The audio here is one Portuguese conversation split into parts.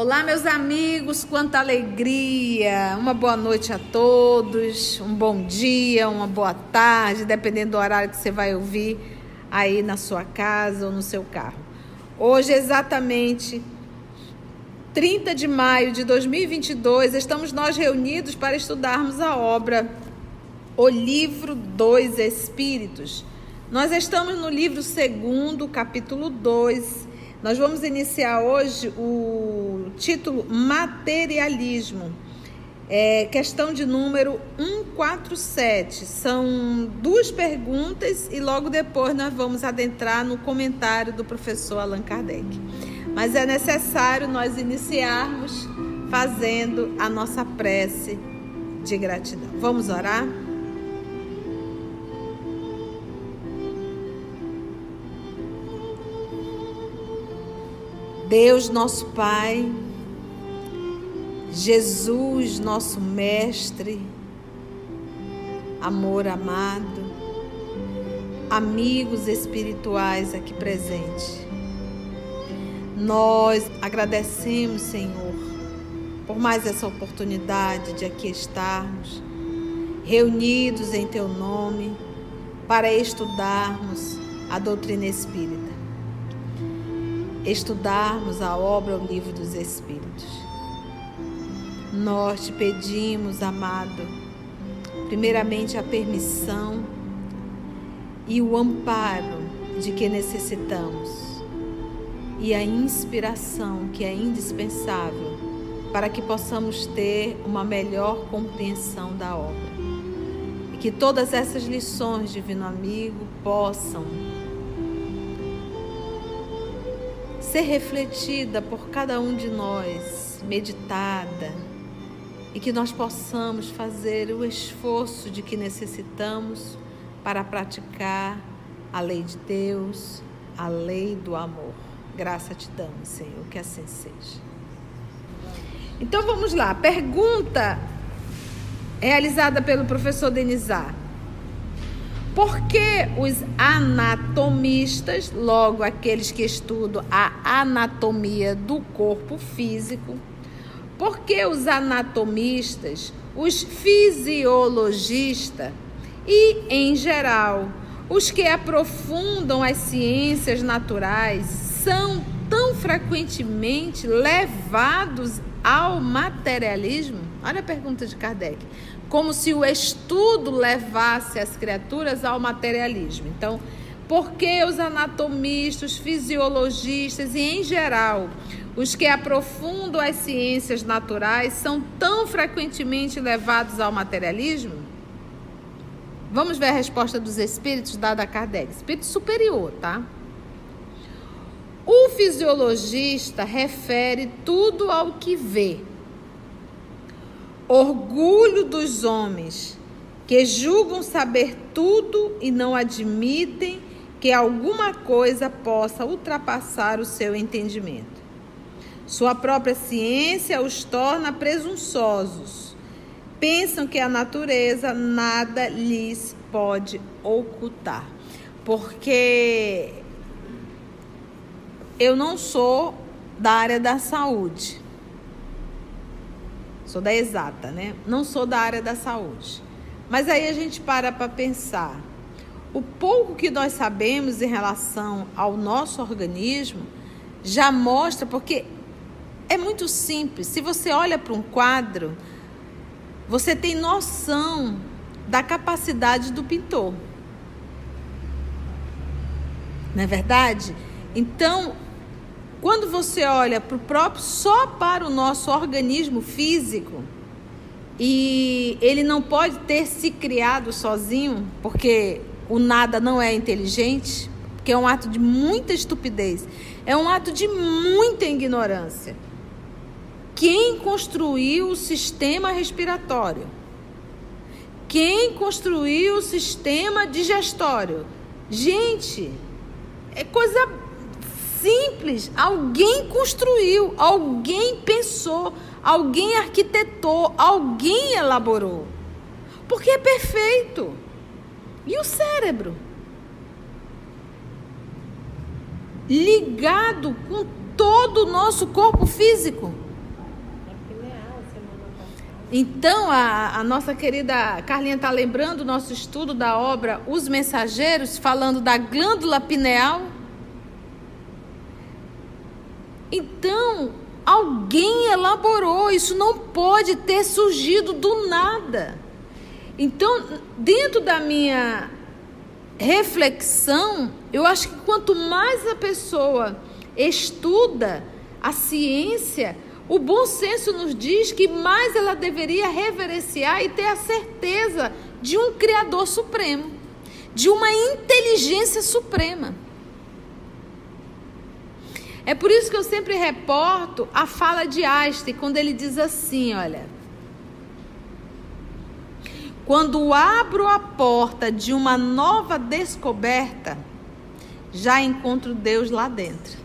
Olá, meus amigos, quanta alegria! Uma boa noite a todos, um bom dia, uma boa tarde, dependendo do horário que você vai ouvir aí na sua casa ou no seu carro. Hoje, exatamente 30 de maio de 2022, estamos nós reunidos para estudarmos a obra O Livro dos Espíritos. Nós estamos no livro segundo, capítulo 2 nós vamos iniciar hoje o título Materialismo. É, questão de número 147. São duas perguntas e logo depois nós vamos adentrar no comentário do professor Allan Kardec. Mas é necessário nós iniciarmos fazendo a nossa prece de gratidão. Vamos orar? Deus, nosso Pai, Jesus, nosso Mestre, amor amado, amigos espirituais aqui presentes. Nós agradecemos, Senhor, por mais essa oportunidade de aqui estarmos reunidos em Teu nome para estudarmos a doutrina espírita estudarmos a obra O Livro dos Espíritos. Nós te pedimos, amado, primeiramente a permissão e o amparo de que necessitamos e a inspiração que é indispensável para que possamos ter uma melhor compreensão da obra. E que todas essas lições, Divino Amigo, possam ser refletida por cada um de nós, meditada, e que nós possamos fazer o esforço de que necessitamos para praticar a lei de Deus, a lei do amor. Graça te damos, Senhor, que assim seja. Então vamos lá, pergunta realizada pelo professor Denizar. Por que os anatomistas, logo aqueles que estudam a anatomia do corpo físico, por que os anatomistas, os fisiologistas e, em geral, os que aprofundam as ciências naturais são tão frequentemente levados ao materialismo? Olha a pergunta de Kardec como se o estudo levasse as criaturas ao materialismo. Então, por que os anatomistas, fisiologistas e, em geral, os que aprofundam as ciências naturais são tão frequentemente levados ao materialismo? Vamos ver a resposta dos espíritos dada a Kardec. Espírito superior, tá? O fisiologista refere tudo ao que vê, orgulho dos homens que julgam saber tudo e não admitem que alguma coisa possa ultrapassar o seu entendimento. Sua própria ciência os torna presunçosos. Pensam que a natureza nada lhes pode ocultar. Porque eu não sou da área da saúde. Sou da exata, né? Não sou da área da saúde. Mas aí a gente para para pensar. O pouco que nós sabemos em relação ao nosso organismo já mostra, porque é muito simples. Se você olha para um quadro, você tem noção da capacidade do pintor. Não é verdade? Então, quando você olha para o próprio, só para o nosso organismo físico, e ele não pode ter se criado sozinho, porque o nada não é inteligente, que é um ato de muita estupidez, é um ato de muita ignorância. Quem construiu o sistema respiratório? Quem construiu o sistema digestório? Gente, é coisa simples. Alguém construiu, alguém pensou, alguém arquitetou, alguém elaborou. Porque é perfeito. E o cérebro? Ligado com todo o nosso corpo físico. Então, a, a nossa querida Carlinha está lembrando o nosso estudo da obra Os Mensageiros, falando da glândula pineal. Então, alguém elaborou, isso não pode ter surgido do nada. Então, dentro da minha reflexão, eu acho que quanto mais a pessoa estuda a ciência, o bom senso nos diz que mais ela deveria reverenciar e ter a certeza de um Criador Supremo, de uma inteligência suprema. É por isso que eu sempre reporto a fala de Einstein, quando ele diz assim: olha. Quando abro a porta de uma nova descoberta, já encontro Deus lá dentro.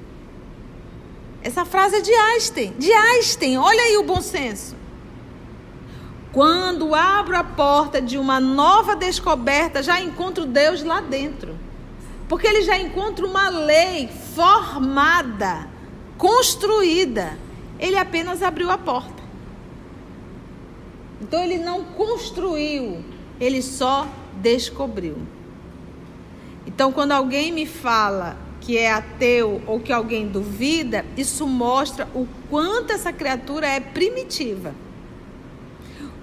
Essa frase é de Einstein. De Einstein, olha aí o bom senso. Quando abro a porta de uma nova descoberta, já encontro Deus lá dentro. Porque ele já encontra uma lei formada, construída. Ele apenas abriu a porta. Então ele não construiu, ele só descobriu. Então quando alguém me fala que é ateu ou que alguém duvida, isso mostra o quanto essa criatura é primitiva.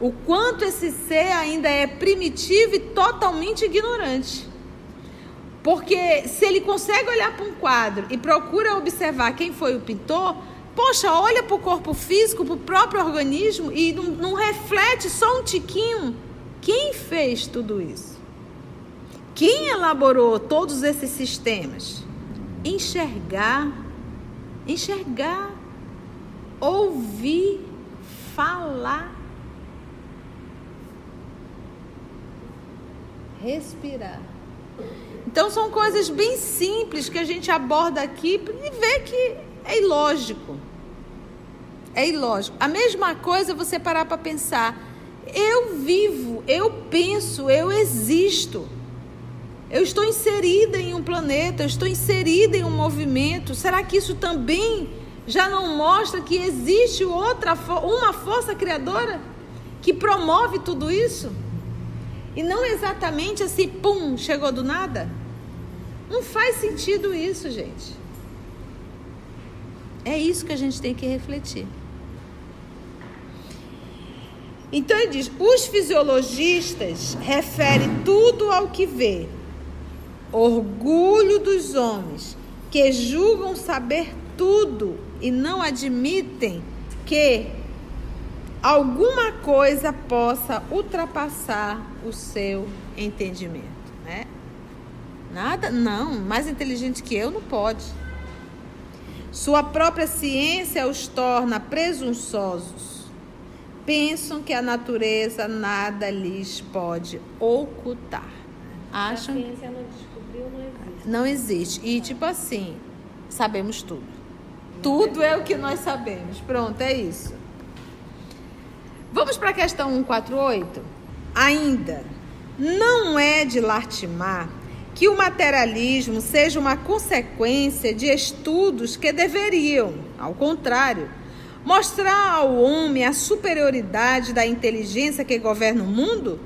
O quanto esse ser ainda é primitivo e totalmente ignorante. Porque se ele consegue olhar para um quadro e procura observar quem foi o pintor, poxa, olha para o corpo físico, para o próprio organismo e não, não reflete só um tiquinho. Quem fez tudo isso? Quem elaborou todos esses sistemas? enxergar, enxergar, ouvir, falar, respirar. Então são coisas bem simples que a gente aborda aqui e vê que é ilógico. É ilógico. A mesma coisa você parar para pensar. Eu vivo, eu penso, eu existo. Eu estou inserida em um planeta, eu estou inserida em um movimento. Será que isso também já não mostra que existe outra uma força criadora que promove tudo isso? E não exatamente assim, pum, chegou do nada? Não faz sentido isso, gente. É isso que a gente tem que refletir. Então ele diz: os fisiologistas referem tudo ao que vê, orgulho dos homens que julgam saber tudo e não admitem que alguma coisa possa ultrapassar o seu entendimento, né? Nada, não, mais inteligente que eu não pode. Sua própria ciência os torna presunçosos. Pensam que a natureza nada lhes pode ocultar. Acham. A ciência não não existe. E tipo assim, sabemos tudo. Tudo é o que nós sabemos. Pronto, é isso. Vamos para a questão 148? Ainda não é de Lartimar que o materialismo seja uma consequência de estudos que deveriam, ao contrário, mostrar ao homem a superioridade da inteligência que governa o mundo?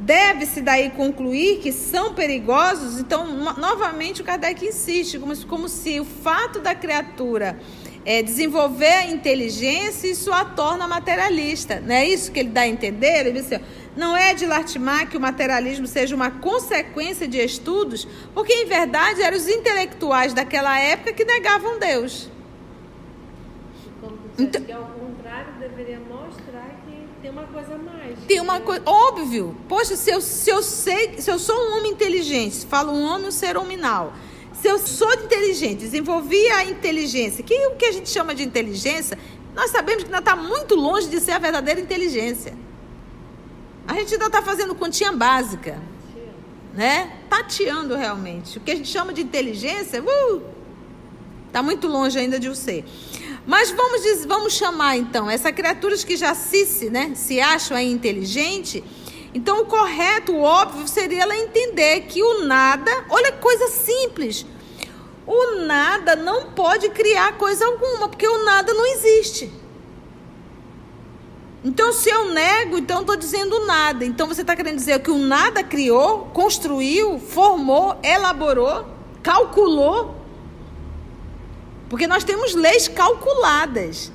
Deve-se daí concluir que são perigosos? Então, novamente, o Kardec insiste, como, como se o fato da criatura é, desenvolver a inteligência, isso a torna materialista. Não é isso que ele dá a entender? Ele diz assim, não é de Lartimar que o materialismo seja uma consequência de estudos, porque em verdade eram os intelectuais daquela época que negavam Deus. Então, que ao contrário deveria mostrar que tem uma coisa mais. Tem uma coisa. Óbvio. Poxa, se eu, se eu sei. Se eu sou um homem inteligente, falo um homem, um ser hominal. Se eu sou inteligente, desenvolvi a inteligência, que o que a gente chama de inteligência, nós sabemos que ainda está muito longe de ser a verdadeira inteligência. A gente ainda está fazendo continha básica. Né? Tateando realmente. O que a gente chama de inteligência, uh, tá muito longe ainda de o ser. Mas vamos, dizer, vamos chamar então essas criaturas que já se, né, se acham aí inteligente. Então o correto, o óbvio seria ela entender que o nada, olha coisa simples. O nada não pode criar coisa alguma, porque o nada não existe. Então, se eu nego, então estou dizendo nada. Então, você está querendo dizer que o nada criou, construiu, formou, elaborou, calculou. Porque nós temos leis calculadas.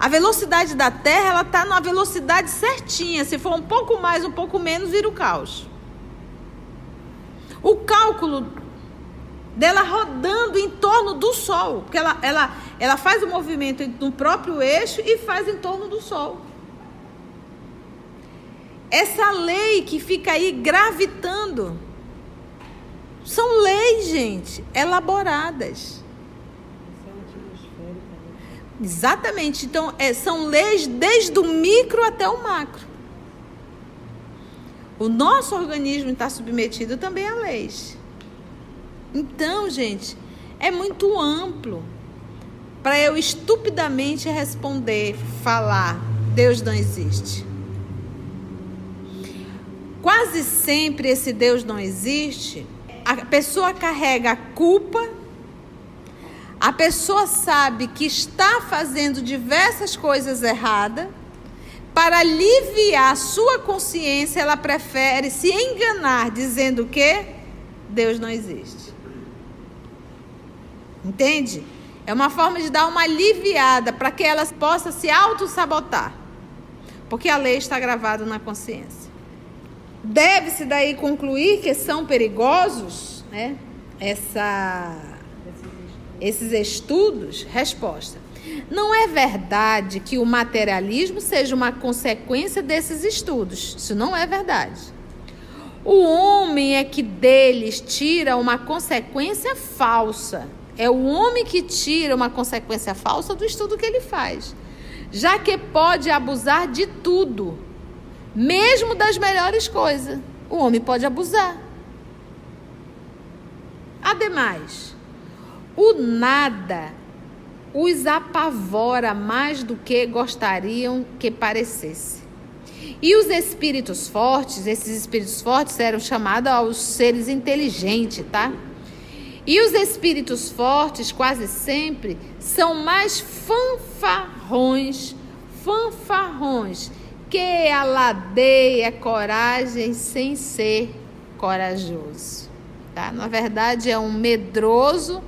A velocidade da Terra, ela está na velocidade certinha. Se for um pouco mais, um pouco menos, vira o caos. O cálculo dela rodando em torno do Sol, porque ela, ela, ela faz o movimento no próprio eixo e faz em torno do Sol. Essa lei que fica aí gravitando são leis, gente, elaboradas. Exatamente. Então, é, são leis desde o micro até o macro. O nosso organismo está submetido também a leis. Então, gente, é muito amplo para eu estupidamente responder, falar, Deus não existe. Quase sempre esse Deus não existe, a pessoa carrega a culpa a pessoa sabe que está fazendo diversas coisas erradas. Para aliviar a sua consciência, ela prefere se enganar dizendo que Deus não existe. Entende? É uma forma de dar uma aliviada para que ela possa se auto-sabotar. Porque a lei está gravada na consciência. Deve-se daí concluir que são perigosos, né? Essa esses estudos? Resposta. Não é verdade que o materialismo seja uma consequência desses estudos. Isso não é verdade. O homem é que deles tira uma consequência falsa. É o homem que tira uma consequência falsa do estudo que ele faz. Já que pode abusar de tudo, mesmo das melhores coisas. O homem pode abusar. Ademais, o nada os apavora mais do que gostariam que parecesse. E os espíritos fortes, esses espíritos fortes eram chamados aos seres inteligentes, tá? E os espíritos fortes, quase sempre, são mais fanfarrões, fanfarrões, que aladeia coragem sem ser corajoso. Tá? Na verdade, é um medroso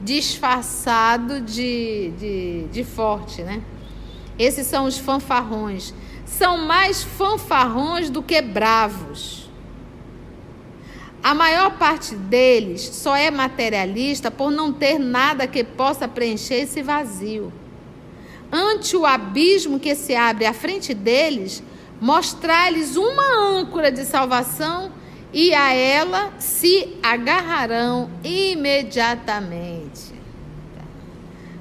disfarçado de, de, de forte, né? Esses são os fanfarrões. São mais fanfarrões do que bravos. A maior parte deles só é materialista por não ter nada que possa preencher esse vazio. Ante o abismo que se abre à frente deles, mostrar-lhes uma âncora de salvação e a ela se agarrarão imediatamente.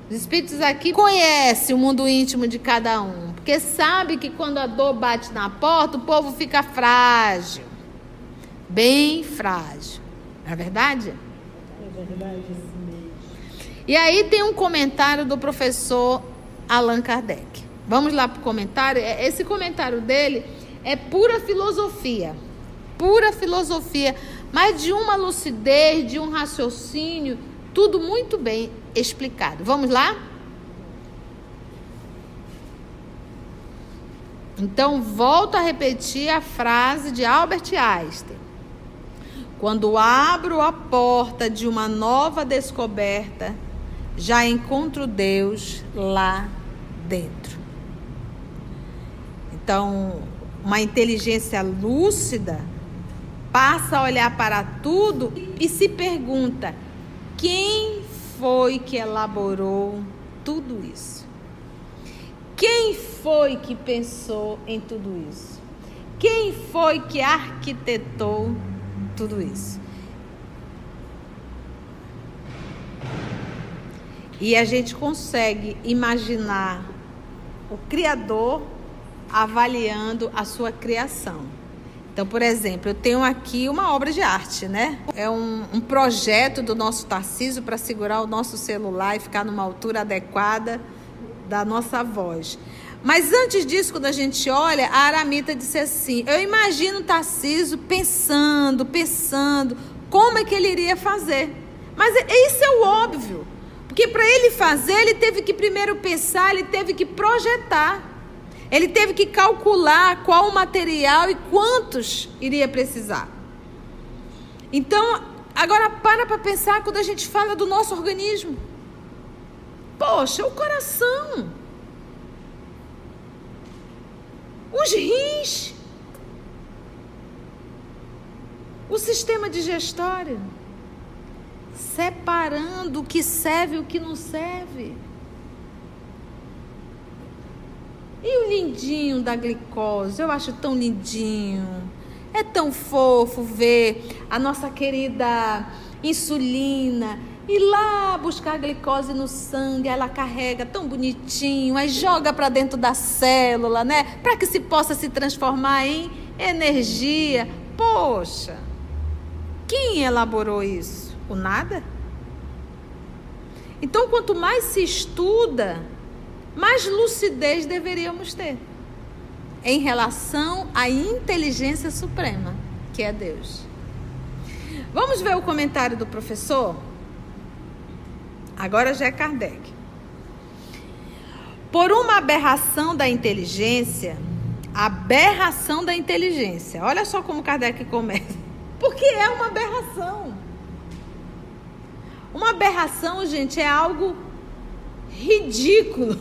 Os espíritos aqui conhecem o mundo íntimo de cada um, porque sabe que quando a dor bate na porta, o povo fica frágil, bem frágil. Não é verdade? É verdade. E aí tem um comentário do professor Allan Kardec. Vamos lá para o comentário. É, esse comentário dele é pura filosofia pura filosofia, mas de uma lucidez, de um raciocínio, tudo muito bem explicado. Vamos lá? Então, volto a repetir a frase de Albert Einstein. Quando abro a porta de uma nova descoberta, já encontro Deus lá dentro. Então, uma inteligência lúcida passa a olhar para tudo e se pergunta: quem foi que elaborou tudo isso? Quem foi que pensou em tudo isso? Quem foi que arquitetou tudo isso? E a gente consegue imaginar o Criador avaliando a sua criação. Então, por exemplo, eu tenho aqui uma obra de arte, né? É um, um projeto do nosso Tarcísio para segurar o nosso celular e ficar numa altura adequada da nossa voz. Mas antes disso, quando a gente olha, a Aramita disse assim: Eu imagino o Tarcísio pensando, pensando, como é que ele iria fazer. Mas isso é o óbvio. Porque para ele fazer, ele teve que primeiro pensar, ele teve que projetar. Ele teve que calcular qual o material e quantos iria precisar. Então, agora para para pensar quando a gente fala do nosso organismo. Poxa, o coração. Os rins. O sistema digestório. Separando o que serve e o que não serve. E o lindinho da glicose? Eu acho tão lindinho. É tão fofo ver a nossa querida insulina ir lá buscar a glicose no sangue, ela carrega tão bonitinho, aí joga para dentro da célula, né? Para que se possa se transformar em energia. Poxa, quem elaborou isso? O nada? Então, quanto mais se estuda, mais lucidez deveríamos ter em relação à inteligência suprema, que é Deus. Vamos ver o comentário do professor? Agora já é Kardec. Por uma aberração da inteligência, aberração da inteligência. Olha só como Kardec começa. Porque é uma aberração. Uma aberração, gente, é algo ridículo.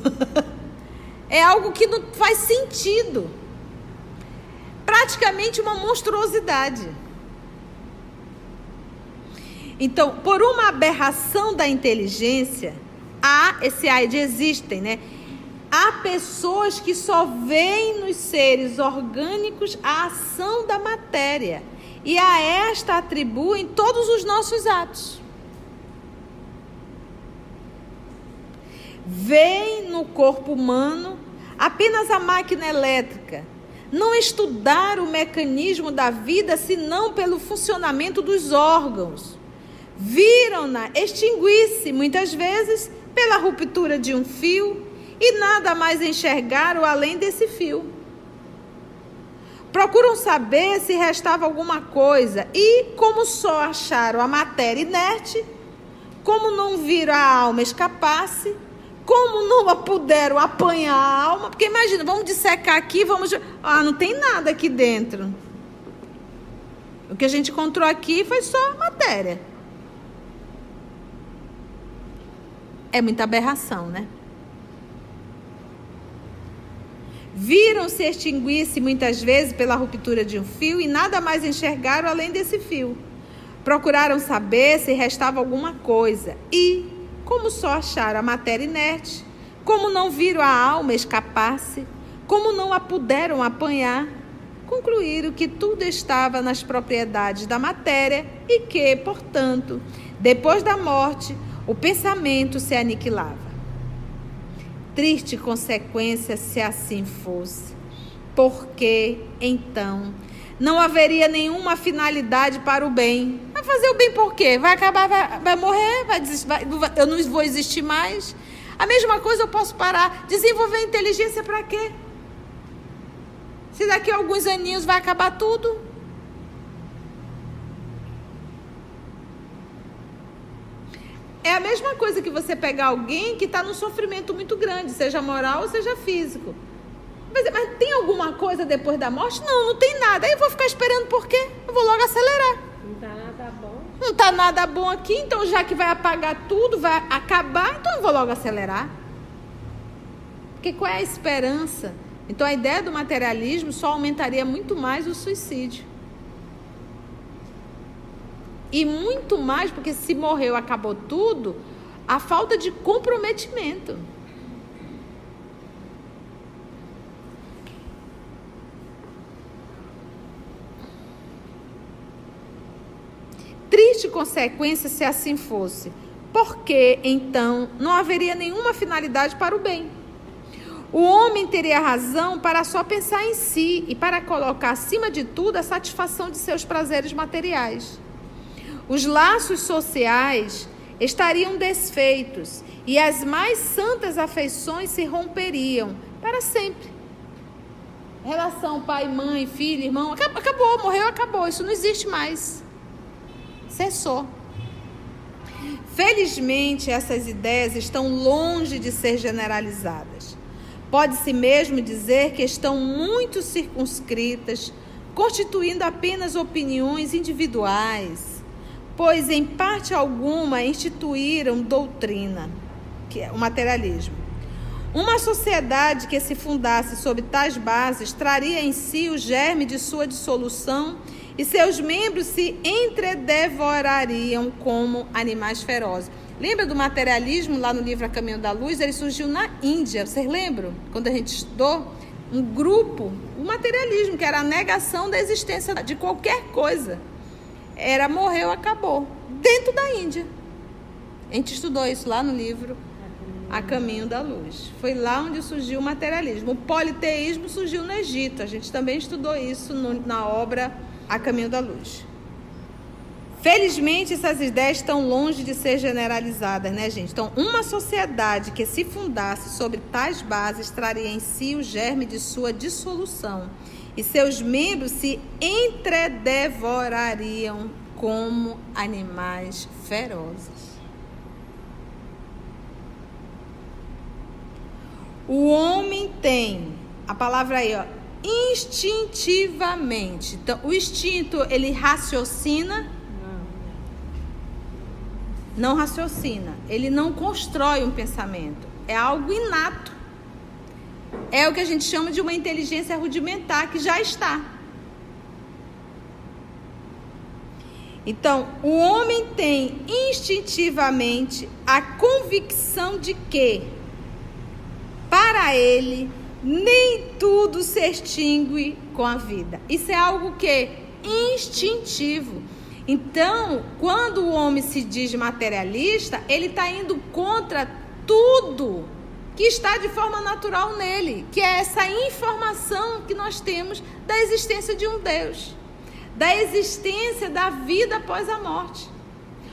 é algo que não faz sentido. Praticamente uma monstruosidade. Então, por uma aberração da inteligência, há esse AIDS existem, né? Há pessoas que só veem nos seres orgânicos a ação da matéria e a esta atribuem todos os nossos atos. Veem no corpo humano apenas a máquina elétrica, não estudar o mecanismo da vida senão pelo funcionamento dos órgãos viram-na extinguir-se muitas vezes pela ruptura de um fio e nada mais enxergaram além desse fio. Procuram saber se restava alguma coisa e, como só acharam a matéria inerte, como não viram a alma escapar-se, como não a puderam apanhar a alma, porque imagina, vamos dissecar aqui, vamos. Ah, não tem nada aqui dentro. O que a gente encontrou aqui foi só matéria. É muita aberração, né? Viram-se extinguir-se muitas vezes pela ruptura de um fio e nada mais enxergaram além desse fio. Procuraram saber se restava alguma coisa e, como só acharam a matéria inerte, como não viram a alma escapar-se, como não a puderam apanhar, concluíram que tudo estava nas propriedades da matéria e que, portanto, depois da morte, o pensamento se aniquilava. Triste consequência se assim fosse, porque então não haveria nenhuma finalidade para o bem. Vai fazer o bem por quê? Vai acabar, vai, vai morrer, vai, vai, eu não vou existir mais. A mesma coisa eu posso parar. Desenvolver inteligência para quê? Se daqui a alguns aninhos vai acabar tudo. É a mesma coisa que você pegar alguém que está num sofrimento muito grande, seja moral ou seja físico. Mas, mas, tem alguma coisa depois da morte? Não, não tem nada. Aí eu vou ficar esperando por quê? Eu vou logo acelerar. Não está nada bom. Não está nada bom aqui, então já que vai apagar tudo, vai acabar, então eu vou logo acelerar. Porque qual é a esperança? Então a ideia do materialismo só aumentaria muito mais o suicídio. E muito mais, porque se morreu, acabou tudo, a falta de comprometimento. Triste consequência se assim fosse, porque então não haveria nenhuma finalidade para o bem. O homem teria razão para só pensar em si e para colocar acima de tudo a satisfação de seus prazeres materiais. Os laços sociais estariam desfeitos e as mais santas afeições se romperiam para sempre. Relação pai, mãe, filho, irmão, acabou, morreu, acabou. Isso não existe mais. Cessou. Felizmente, essas ideias estão longe de ser generalizadas. Pode-se mesmo dizer que estão muito circunscritas, constituindo apenas opiniões individuais, pois em parte alguma instituíram doutrina, que é o materialismo. Uma sociedade que se fundasse sobre tais bases traria em si o germe de sua dissolução e seus membros se entredevorariam como animais ferozes. Lembra do materialismo lá no livro A Caminho da Luz? Ele surgiu na Índia. Vocês lembram? Quando a gente estudou um grupo, o materialismo, que era a negação da existência de qualquer coisa. Era morreu, acabou. Dentro da Índia. A gente estudou isso lá no livro A Caminho da Luz. Foi lá onde surgiu o materialismo. O politeísmo surgiu no Egito. A gente também estudou isso no, na obra A Caminho da Luz. Felizmente, essas ideias estão longe de ser generalizadas, né, gente? Então, uma sociedade que se fundasse sobre tais bases traria em si o germe de sua dissolução e seus membros se entredevorariam como animais ferozes. O homem tem, a palavra aí, ó, instintivamente. Então, o instinto, ele raciocina não raciocina, ele não constrói um pensamento, é algo inato. É o que a gente chama de uma inteligência rudimentar que já está. Então, o homem tem instintivamente a convicção de que, para ele, nem tudo se extingue com a vida. Isso é algo que instintivo. Então, quando o homem se diz materialista, ele está indo contra tudo que está de forma natural nele, que é essa informação que nós temos da existência de um Deus, da existência da vida após a morte.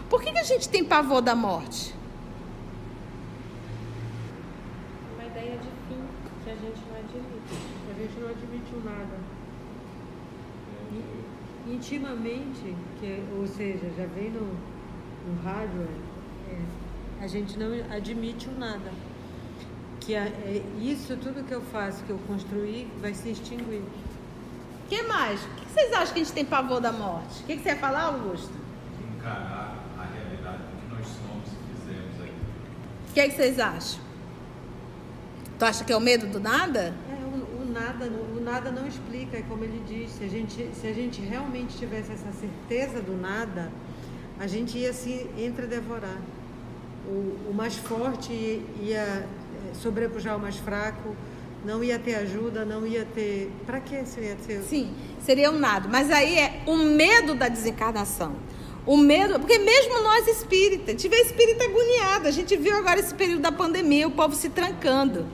Por que, que a gente tem pavor da morte? Uma ideia de fim que a gente não admite. A gente não admite o nada. Intimamente, que, ou seja, já vem no, no rádio, é, a gente não admite o nada. Que a, é, isso tudo que eu faço, que eu construí, vai se extinguir. O que mais? O que vocês acham que a gente tem pavor da morte? O que, que você ia falar, Augusto? Encarar a realidade do que nós somos e fizemos aí. O que, que vocês acham? Tu acha que é o medo do nada? É, o, o nada, o nada não explica, é como ele diz. Se a, gente, se a gente realmente tivesse essa certeza do nada, a gente ia se entredevorar. O, o mais forte ia é, sobrepujar o mais fraco, não ia ter ajuda, não ia ter. Para que isso ia ter? Sim, seria um nada. Mas aí é o medo da desencarnação. O medo, porque mesmo nós espírita, tiver espírita agoniado, a gente viu agora esse período da pandemia, o povo se trancando.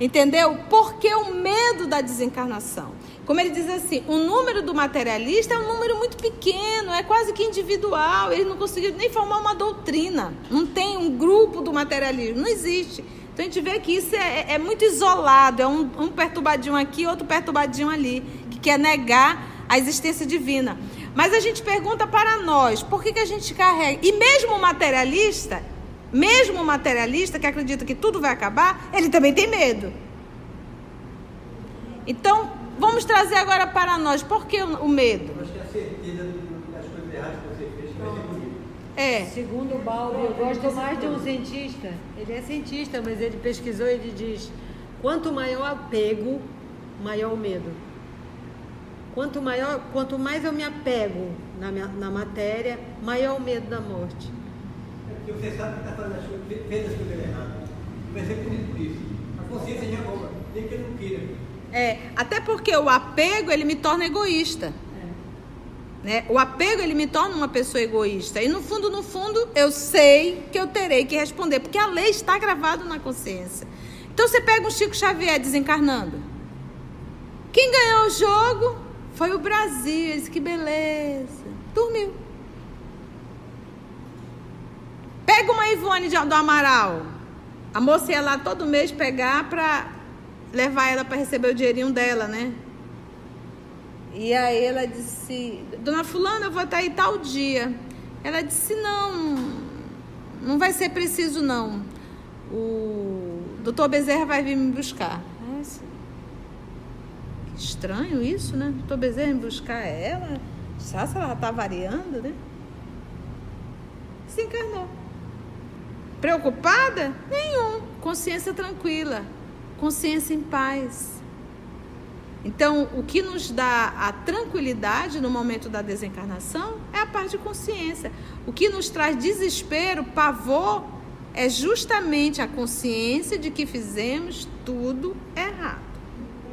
Entendeu? Porque o medo da desencarnação. Como ele diz assim, o número do materialista é um número muito pequeno, é quase que individual. Ele não conseguiu nem formar uma doutrina. Não tem um grupo do materialismo, não existe. Então a gente vê que isso é, é muito isolado, é um, um perturbadinho aqui, outro perturbadinho ali, que quer negar a existência divina. Mas a gente pergunta para nós, por que, que a gente carrega? E mesmo o materialista, mesmo o materialista que acredita que tudo vai acabar, ele também tem medo. Então, vamos trazer agora para nós, por que o medo? Eu acho que é a certeza das coisas erradas que você fez que vai ser bonito. É. Segundo o Balbi, eu gosto mais de um cientista. Ele é cientista, mas ele pesquisou e ele diz: quanto maior o apego, maior o medo. Quanto, maior, quanto mais eu me apego na, minha, na matéria, maior o medo da morte. É porque você sabe que está fazendo as coisas, fez as coisas erradas. Vai ser punido por isso. A consciência já cobra, nem que ele não queira. É, até porque o apego ele me torna egoísta. Né? O apego ele me torna uma pessoa egoísta. E no fundo, no fundo, eu sei que eu terei que responder, porque a lei está gravada na consciência. Então você pega um Chico Xavier desencarnando. Quem ganhou o jogo foi o Brasil. Disse, que beleza. Dormiu. Pega uma Ivone do Amaral. A moça ia lá todo mês pegar para levar ela para receber o dinheirinho dela, né? E aí ela disse, Dona Fulana, eu vou estar aí tal dia. Ela disse, não, não vai ser preciso não. O doutor Bezerra vai vir me buscar. Que estranho isso, né? Doutor Bezerra me buscar ela. Sabe se ela está variando, né? Se encarnou. Preocupada? Nenhum. Consciência tranquila. Consciência em paz. Então, o que nos dá a tranquilidade no momento da desencarnação é a parte de consciência. O que nos traz desespero, pavor, é justamente a consciência de que fizemos tudo errado.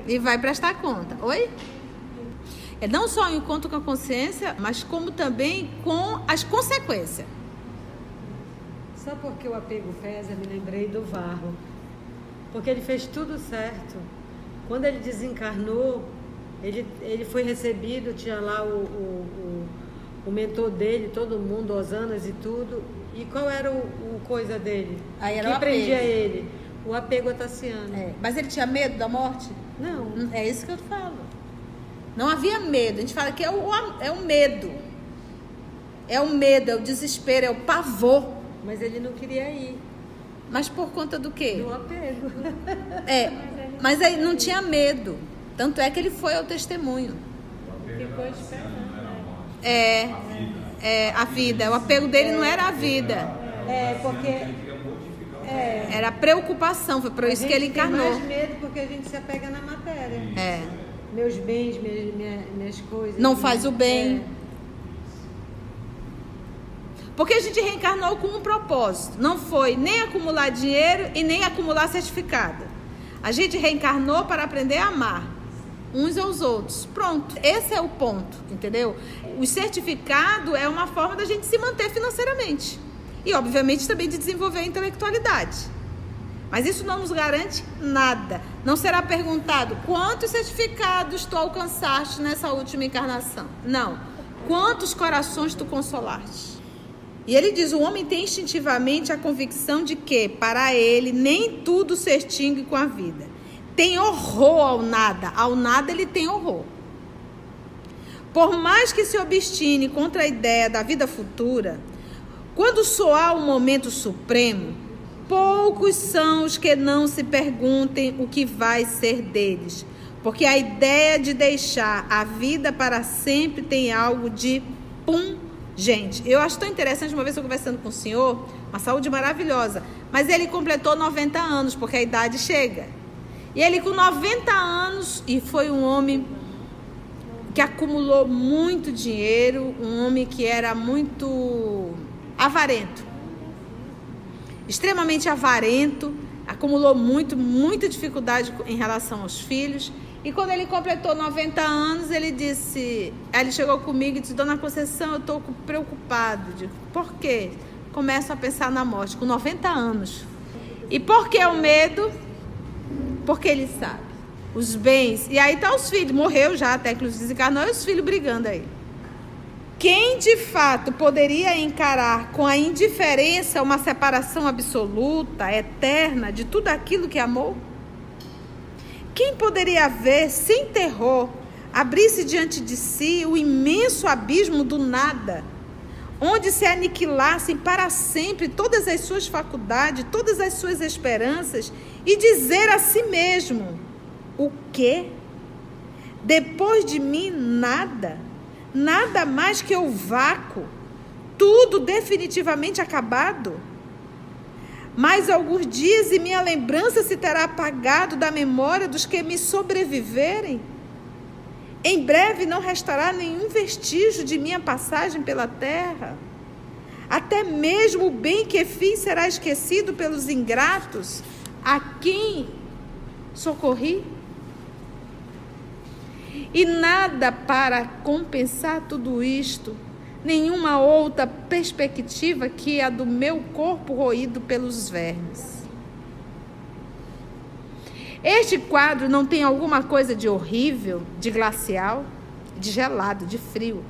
E vai prestar conta. Oi? É não só o encontro com a consciência, mas como também com as consequências. Só porque o apego pesa, me lembrei do Varro. Porque ele fez tudo certo. Quando ele desencarnou, ele, ele foi recebido, tinha lá o, o, o, o mentor dele, todo mundo, Osanas e tudo. E qual era o, o coisa dele? Aí era que o apego. prendia ele? O apego ataciano. É, mas ele tinha medo da morte? Não. É isso que eu falo. Não havia medo. A gente fala que é o, é o medo. É o medo, é o desespero, é o pavor. Mas ele não queria ir. Mas por conta do quê? Do apego. É, mas aí não tinha medo. Tanto é que ele foi ao testemunho. Era a né? É, a vida. é a vida. O apego dele não era a vida. É, porque. É, Era a preocupação. Foi por isso que ele gente tem encarnou. mais medo porque a gente se apega na matéria. É. Meus bens, minhas, minhas, minhas coisas. Não faz o bem. É. Porque a gente reencarnou com um propósito. Não foi nem acumular dinheiro e nem acumular certificado. A gente reencarnou para aprender a amar uns aos outros. Pronto. Esse é o ponto, entendeu? O certificado é uma forma da gente se manter financeiramente. E, obviamente, também de desenvolver a intelectualidade. Mas isso não nos garante nada. Não será perguntado quantos certificados tu alcançaste nessa última encarnação. Não. Quantos corações tu consolaste? E ele diz: o homem tem instintivamente a convicção de que, para ele, nem tudo se extingue com a vida. Tem horror ao nada. Ao nada ele tem horror. Por mais que se obstine contra a ideia da vida futura, quando soar o momento supremo, poucos são os que não se perguntem o que vai ser deles. Porque a ideia de deixar a vida para sempre tem algo de pum Gente, eu acho tão interessante, uma vez eu conversando com o senhor, uma saúde maravilhosa, mas ele completou 90 anos, porque a idade chega. E ele com 90 anos, e foi um homem que acumulou muito dinheiro, um homem que era muito avarento. Extremamente avarento, acumulou muito, muita dificuldade em relação aos filhos. E quando ele completou 90 anos, ele disse, ele chegou comigo e disse, Dona Conceição, eu estou preocupado. Digo, por quê? Começo a pensar na morte, com 90 anos. E por que o medo? Porque ele sabe. Os bens. E aí tá os filhos, morreu já, até que os desencarnou, e os filhos brigando aí. Quem de fato poderia encarar com a indiferença uma separação absoluta, eterna, de tudo aquilo que amou? Quem poderia ver, sem terror, abrir-se diante de si o imenso abismo do nada, onde se aniquilassem para sempre todas as suas faculdades, todas as suas esperanças, e dizer a si mesmo: o quê? Depois de mim, nada, nada mais que o vácuo, tudo definitivamente acabado? Mais alguns dias e minha lembrança se terá apagado da memória dos que me sobreviverem? Em breve não restará nenhum vestígio de minha passagem pela terra? Até mesmo o bem que fiz será esquecido pelos ingratos a quem socorri? E nada para compensar tudo isto nenhuma outra perspectiva que a do meu corpo roído pelos vermes. Este quadro não tem alguma coisa de horrível, de glacial, de gelado, de frio.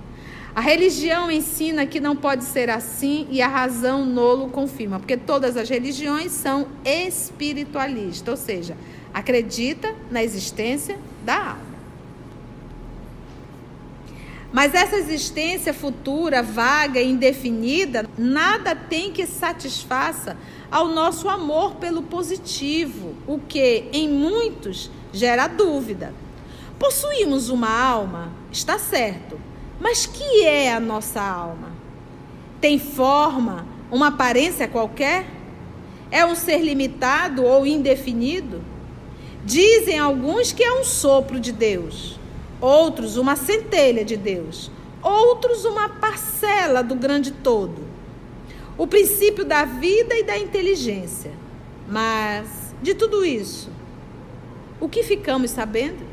A religião ensina que não pode ser assim e a razão nolo confirma, porque todas as religiões são espiritualistas, ou seja, acredita na existência da alma. Mas essa existência futura, vaga e indefinida, nada tem que satisfaça ao nosso amor pelo positivo, o que em muitos gera dúvida. Possuímos uma alma, está certo, mas que é a nossa alma? Tem forma, uma aparência qualquer? É um ser limitado ou indefinido? Dizem alguns que é um sopro de Deus outros uma centelha de Deus, outros uma parcela do grande todo. O princípio da vida e da inteligência. Mas, de tudo isso, o que ficamos sabendo?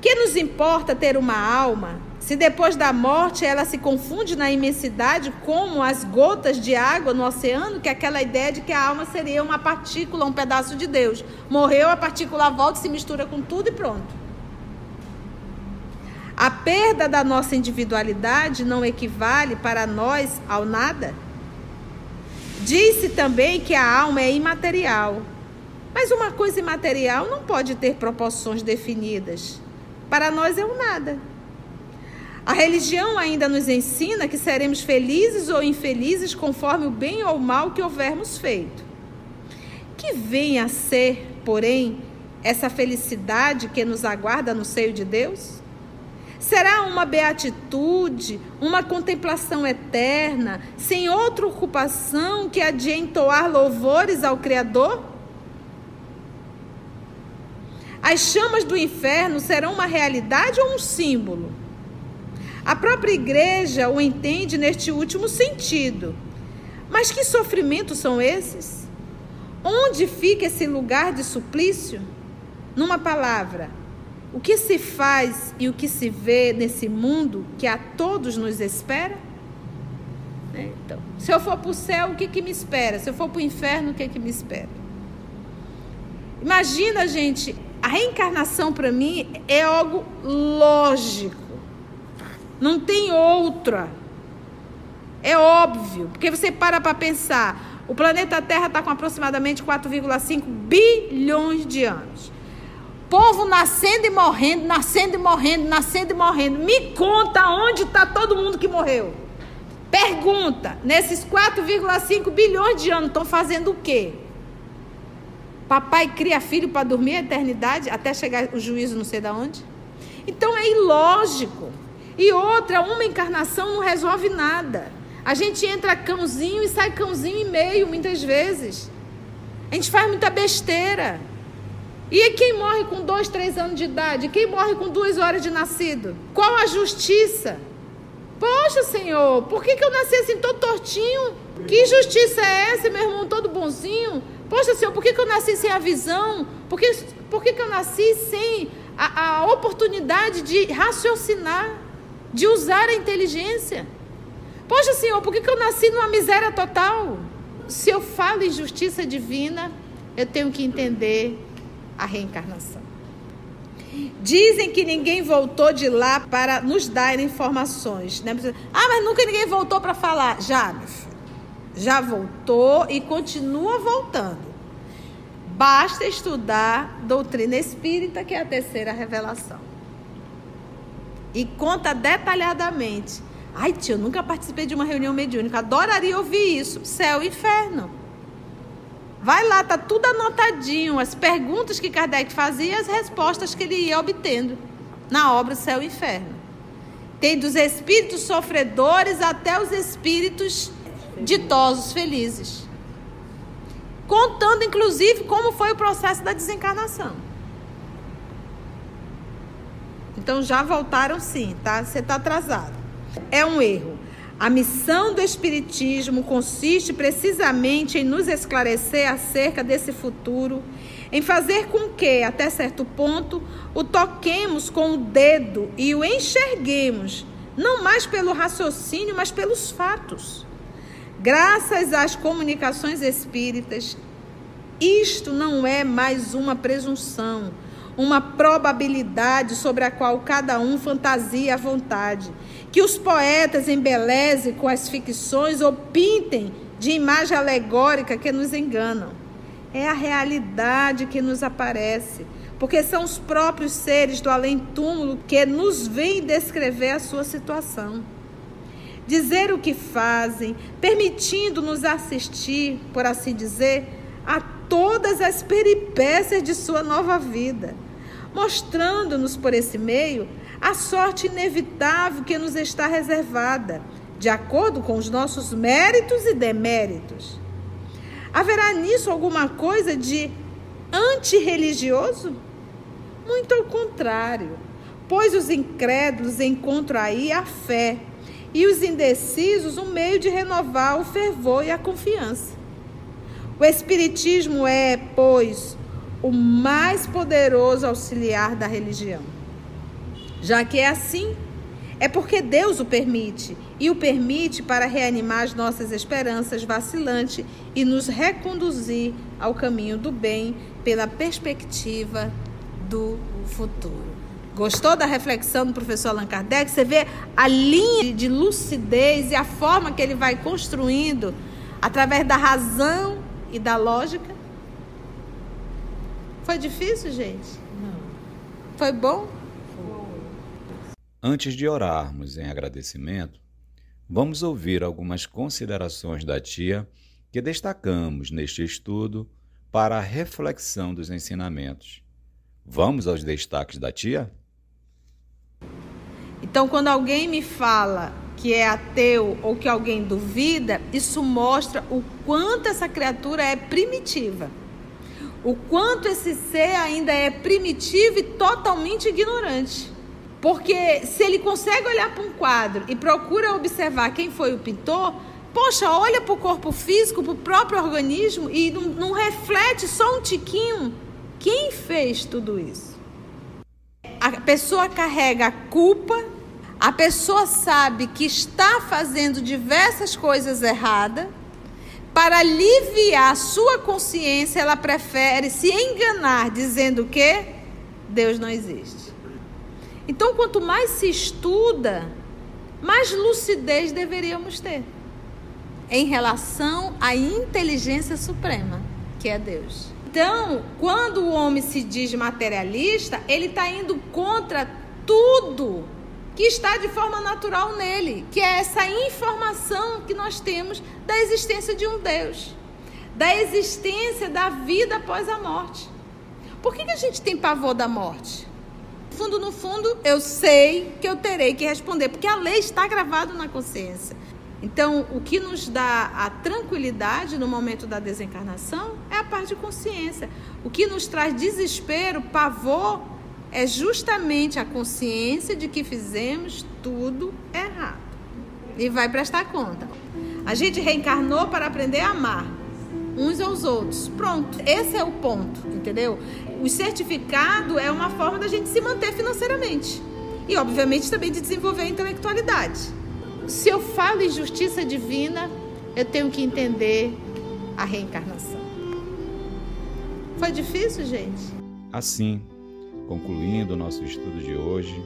Que nos importa ter uma alma se depois da morte ela se confunde na imensidade como as gotas de água no oceano, que é aquela ideia de que a alma seria uma partícula, um pedaço de Deus. Morreu, a partícula volta, se mistura com tudo e pronto. A perda da nossa individualidade não equivale para nós ao nada? Disse também que a alma é imaterial. Mas uma coisa imaterial não pode ter proporções definidas. Para nós é um nada. A religião ainda nos ensina que seremos felizes ou infelizes conforme o bem ou o mal que houvermos feito. Que vem a ser, porém, essa felicidade que nos aguarda no seio de Deus? Será uma beatitude, uma contemplação eterna, sem outra ocupação que a de entoar louvores ao Criador? As chamas do inferno serão uma realidade ou um símbolo? A própria igreja o entende neste último sentido. Mas que sofrimentos são esses? Onde fica esse lugar de suplício? Numa palavra, o que se faz e o que se vê nesse mundo que a todos nos espera? Né? Então, se eu for para o céu, o que, que me espera? Se eu for para o inferno, o que, que me espera? Imagina, gente, a reencarnação para mim é algo lógico. Não tem outra. É óbvio, porque você para para pensar. O planeta Terra está com aproximadamente 4,5 bilhões de anos. Povo nascendo e morrendo, nascendo e morrendo, nascendo e morrendo. Me conta onde está todo mundo que morreu. Pergunta: nesses 4,5 bilhões de anos estão fazendo o quê? Papai cria filho para dormir a eternidade até chegar o juízo não sei de onde? Então é ilógico. E outra, uma encarnação não resolve nada. A gente entra cãozinho e sai cãozinho e meio muitas vezes. A gente faz muita besteira. E quem morre com dois, três anos de idade? Quem morre com duas horas de nascido? Qual a justiça? Poxa, Senhor, por que, que eu nasci assim todo tortinho? Que justiça é essa, meu irmão, todo bonzinho? Poxa, Senhor, por que, que eu nasci sem a visão? Por que, por que, que eu nasci sem a, a oportunidade de raciocinar, de usar a inteligência? Poxa, Senhor, por que, que eu nasci numa miséria total? Se eu falo em justiça divina, eu tenho que entender a reencarnação. Dizem que ninguém voltou de lá para nos dar informações. Né? Ah, mas nunca ninguém voltou para falar. Já, meu filho. Já voltou e continua voltando. Basta estudar doutrina espírita, que é a terceira revelação. E conta detalhadamente. Ai, tio, eu nunca participei de uma reunião mediúnica. Adoraria ouvir isso. Céu e inferno. Vai lá, tá tudo anotadinho, as perguntas que Kardec fazia e as respostas que ele ia obtendo na obra Céu e Inferno. Tem dos espíritos sofredores até os espíritos ditosos, felizes. Contando, inclusive, como foi o processo da desencarnação. Então já voltaram sim, tá? Você está atrasado. É um erro. A missão do Espiritismo consiste precisamente em nos esclarecer acerca desse futuro, em fazer com que, até certo ponto, o toquemos com o dedo e o enxerguemos, não mais pelo raciocínio, mas pelos fatos. Graças às comunicações espíritas, isto não é mais uma presunção, uma probabilidade sobre a qual cada um fantasia à vontade que os poetas embelezem com as ficções ou pintem de imagem alegórica que nos enganam. é a realidade que nos aparece, porque são os próprios seres do além-túmulo que nos vêm descrever a sua situação. Dizer o que fazem, permitindo-nos assistir, por assim dizer, a todas as peripécias de sua nova vida, mostrando-nos por esse meio a sorte inevitável que nos está reservada, de acordo com os nossos méritos e deméritos. Haverá nisso alguma coisa de antirreligioso? Muito ao contrário, pois os incrédulos encontram aí a fé e os indecisos um meio de renovar o fervor e a confiança. O Espiritismo é, pois, o mais poderoso auxiliar da religião. Já que é assim, é porque Deus o permite e o permite para reanimar as nossas esperanças vacilantes e nos reconduzir ao caminho do bem pela perspectiva do futuro. Gostou da reflexão do professor Allan Kardec? Você vê a linha de lucidez e a forma que ele vai construindo através da razão e da lógica? Foi difícil, gente? Não. Foi bom? Antes de orarmos em agradecimento, vamos ouvir algumas considerações da tia que destacamos neste estudo para a reflexão dos ensinamentos. Vamos aos destaques da tia? Então, quando alguém me fala que é ateu ou que alguém duvida, isso mostra o quanto essa criatura é primitiva. O quanto esse ser ainda é primitivo e totalmente ignorante. Porque se ele consegue olhar para um quadro e procura observar quem foi o pintor, poxa, olha para o corpo físico, para o próprio organismo e não, não reflete só um tiquinho. Quem fez tudo isso? A pessoa carrega a culpa, a pessoa sabe que está fazendo diversas coisas erradas. Para aliviar sua consciência, ela prefere se enganar dizendo que Deus não existe. Então, quanto mais se estuda, mais lucidez deveríamos ter em relação à inteligência suprema, que é Deus. Então, quando o homem se diz materialista, ele está indo contra tudo que está de forma natural nele, que é essa informação que nós temos da existência de um Deus, da existência da vida após a morte. Por que, que a gente tem pavor da morte? fundo, no fundo, eu sei que eu terei que responder, porque a lei está gravada na consciência. Então, o que nos dá a tranquilidade no momento da desencarnação é a parte de consciência. O que nos traz desespero, pavor, é justamente a consciência de que fizemos tudo errado. E vai prestar conta. A gente reencarnou para aprender a amar uns aos outros. Pronto, esse é o ponto, entendeu? O certificado é uma forma da gente se manter financeiramente e, obviamente, também de desenvolver a intelectualidade. Se eu falo em justiça divina, eu tenho que entender a reencarnação. Foi difícil, gente? Assim, concluindo o nosso estudo de hoje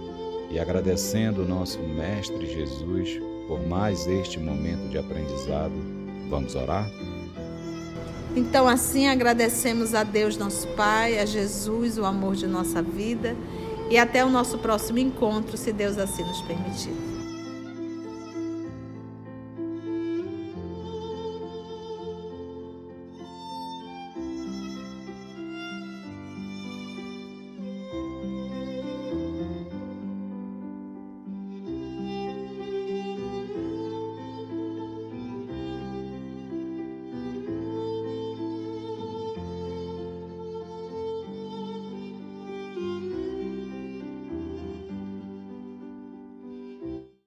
e agradecendo o nosso Mestre Jesus por mais este momento de aprendizado, vamos orar? Então, assim, agradecemos a Deus, nosso Pai, a Jesus, o amor de nossa vida, e até o nosso próximo encontro, se Deus assim nos permitir.